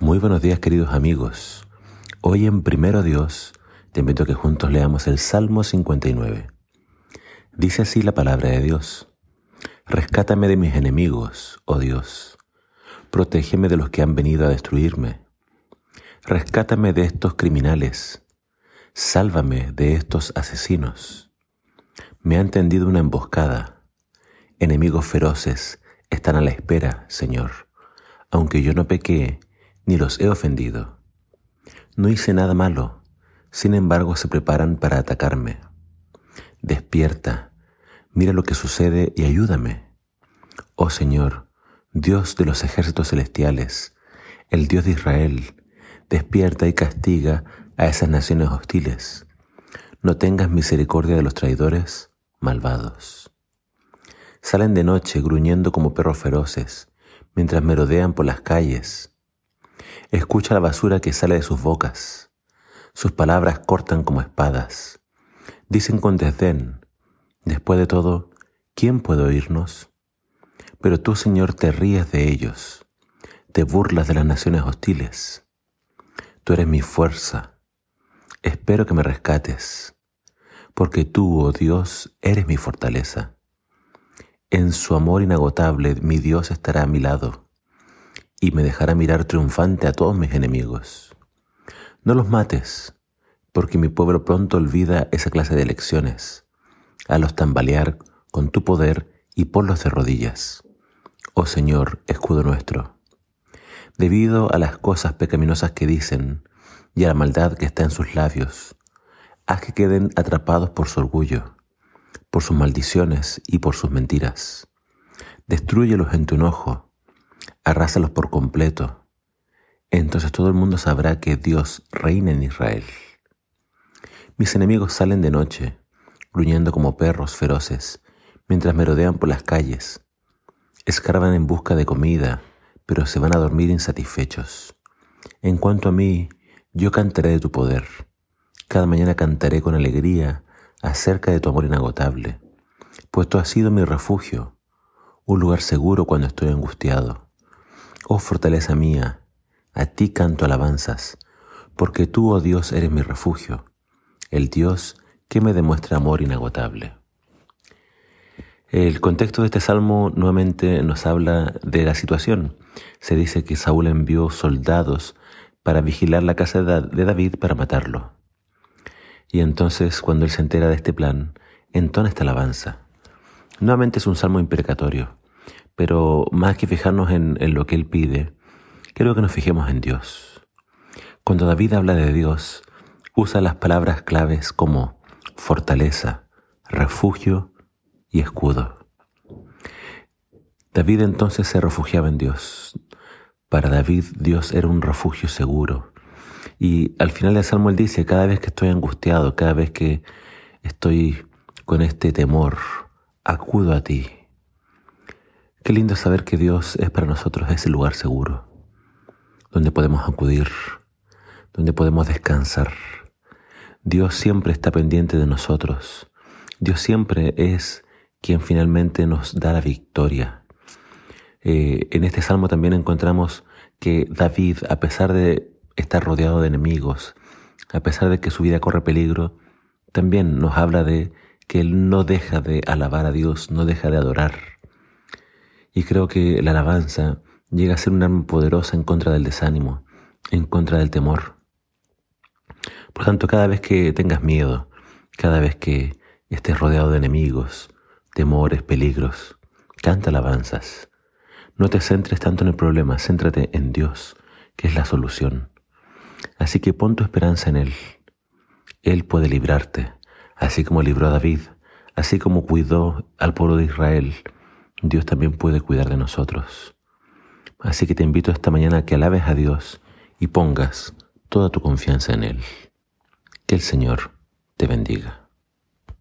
Muy buenos días queridos amigos. Hoy en Primero Dios te invito a que juntos leamos el Salmo 59. Dice así la palabra de Dios. Rescátame de mis enemigos, oh Dios. Protégeme de los que han venido a destruirme. Rescátame de estos criminales. Sálvame de estos asesinos. Me han tendido una emboscada. Enemigos feroces están a la espera, Señor. Aunque yo no pequé, ni los he ofendido. No hice nada malo, sin embargo se preparan para atacarme. Despierta, mira lo que sucede y ayúdame. Oh Señor, Dios de los ejércitos celestiales, el Dios de Israel, despierta y castiga a esas naciones hostiles. No tengas misericordia de los traidores malvados. Salen de noche gruñendo como perros feroces, mientras merodean por las calles. Escucha la basura que sale de sus bocas. Sus palabras cortan como espadas. Dicen con desdén, después de todo, ¿quién puede oírnos? Pero tú, Señor, te ríes de ellos, te burlas de las naciones hostiles. Tú eres mi fuerza. Espero que me rescates, porque tú, oh Dios, eres mi fortaleza. En su amor inagotable mi Dios estará a mi lado y me dejará mirar triunfante a todos mis enemigos. No los mates, porque mi pueblo pronto olvida esa clase de lecciones, a los tambalear con tu poder y ponlos de rodillas. Oh Señor, escudo nuestro. Debido a las cosas pecaminosas que dicen y a la maldad que está en sus labios, haz que queden atrapados por su orgullo, por sus maldiciones y por sus mentiras. Destruyelos en tu enojo arrásalos por completo. Entonces todo el mundo sabrá que Dios reina en Israel. Mis enemigos salen de noche, gruñendo como perros feroces, mientras merodean por las calles. Escarban en busca de comida, pero se van a dormir insatisfechos. En cuanto a mí, yo cantaré de tu poder. Cada mañana cantaré con alegría acerca de tu amor inagotable, pues tú has sido mi refugio, un lugar seguro cuando estoy angustiado. Oh fortaleza mía, a ti canto alabanzas, porque tú, oh Dios, eres mi refugio, el Dios que me demuestra amor inagotable. El contexto de este salmo nuevamente nos habla de la situación. Se dice que Saúl envió soldados para vigilar la casa de David para matarlo. Y entonces, cuando él se entera de este plan, entona esta alabanza. Nuevamente es un salmo imprecatorio. Pero más que fijarnos en, lo que Él pide, quiero que nos fijemos en Dios. Cuando David habla de Dios, usa las palabras claves como fortaleza, refugio y escudo. David entonces se refugiaba en Dios. Para David Dios era un refugio seguro. Y al final del Salmo él dice, cada vez que estoy angustiado, cada vez que estoy con este temor, acudo a ti. Qué lindo saber que Dios es para nosotros ese lugar seguro, donde podemos acudir, donde podemos descansar. Dios siempre está pendiente de nosotros. Dios siempre es quien finalmente nos da la victoria. Eh, en este salmo también encontramos que David, a pesar de estar rodeado de enemigos, a pesar de que su vida corre peligro, también nos habla de que él no deja de alabar a Dios, no deja de adorar. Y creo que la alabanza llega a ser un arma poderosa en contra del desánimo, en contra del temor. Por tanto, cada vez que tengas miedo, cada vez que estés rodeado de enemigos, temores, peligros, canta alabanzas. No te centres tanto en el problema, céntrate en Dios, que es la solución. Así que pon tu esperanza en Él. Él puede librarte, así como libró a David, así como cuidó al pueblo de Israel Dios también puede cuidar de nosotros. Así que te invito esta mañana a que alabes a Dios y pongas toda tu confianza en Él. Que el Señor te bendiga.